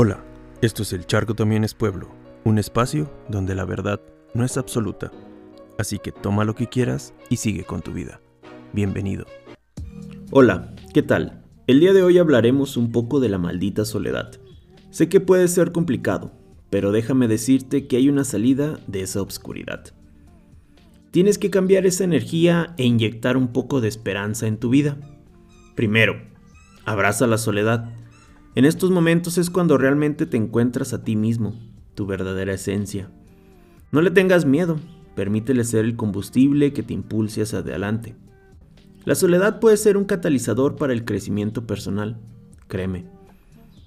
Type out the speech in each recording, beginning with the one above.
Hola, esto es El Charco también es pueblo, un espacio donde la verdad no es absoluta. Así que toma lo que quieras y sigue con tu vida. Bienvenido. Hola, ¿qué tal? El día de hoy hablaremos un poco de la maldita soledad. Sé que puede ser complicado, pero déjame decirte que hay una salida de esa obscuridad. Tienes que cambiar esa energía e inyectar un poco de esperanza en tu vida. Primero, abraza la soledad en estos momentos es cuando realmente te encuentras a ti mismo, tu verdadera esencia. No le tengas miedo, permítele ser el combustible que te impulse hacia adelante. La soledad puede ser un catalizador para el crecimiento personal, créeme.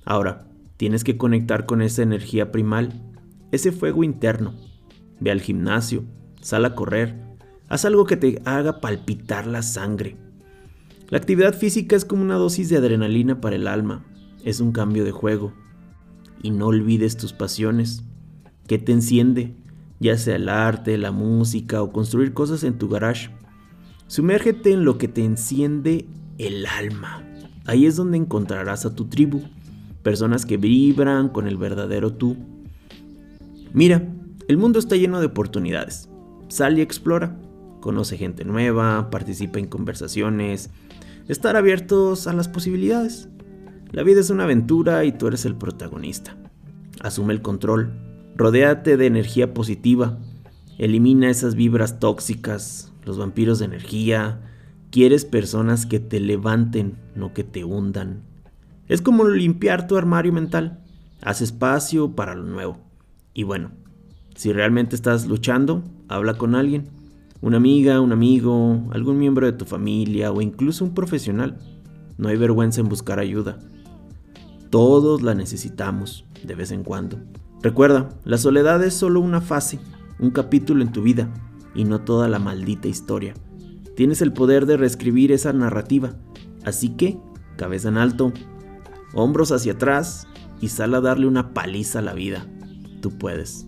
Ahora, tienes que conectar con esa energía primal, ese fuego interno. Ve al gimnasio, sal a correr, haz algo que te haga palpitar la sangre. La actividad física es como una dosis de adrenalina para el alma, es un cambio de juego. Y no olvides tus pasiones. ¿Qué te enciende? Ya sea el arte, la música o construir cosas en tu garage. Sumérgete en lo que te enciende el alma. Ahí es donde encontrarás a tu tribu, personas que vibran con el verdadero tú. Mira, el mundo está lleno de oportunidades. Sal y explora. Conoce gente nueva, participa en conversaciones, estar abiertos a las posibilidades. La vida es una aventura y tú eres el protagonista. Asume el control, rodéate de energía positiva, elimina esas vibras tóxicas, los vampiros de energía. Quieres personas que te levanten, no que te hundan. Es como limpiar tu armario mental. Haz espacio para lo nuevo. Y bueno, si realmente estás luchando, habla con alguien. Una amiga, un amigo, algún miembro de tu familia o incluso un profesional. No hay vergüenza en buscar ayuda. Todos la necesitamos de vez en cuando. Recuerda, la soledad es solo una fase, un capítulo en tu vida y no toda la maldita historia. Tienes el poder de reescribir esa narrativa, así que, cabeza en alto, hombros hacia atrás y sal a darle una paliza a la vida. Tú puedes.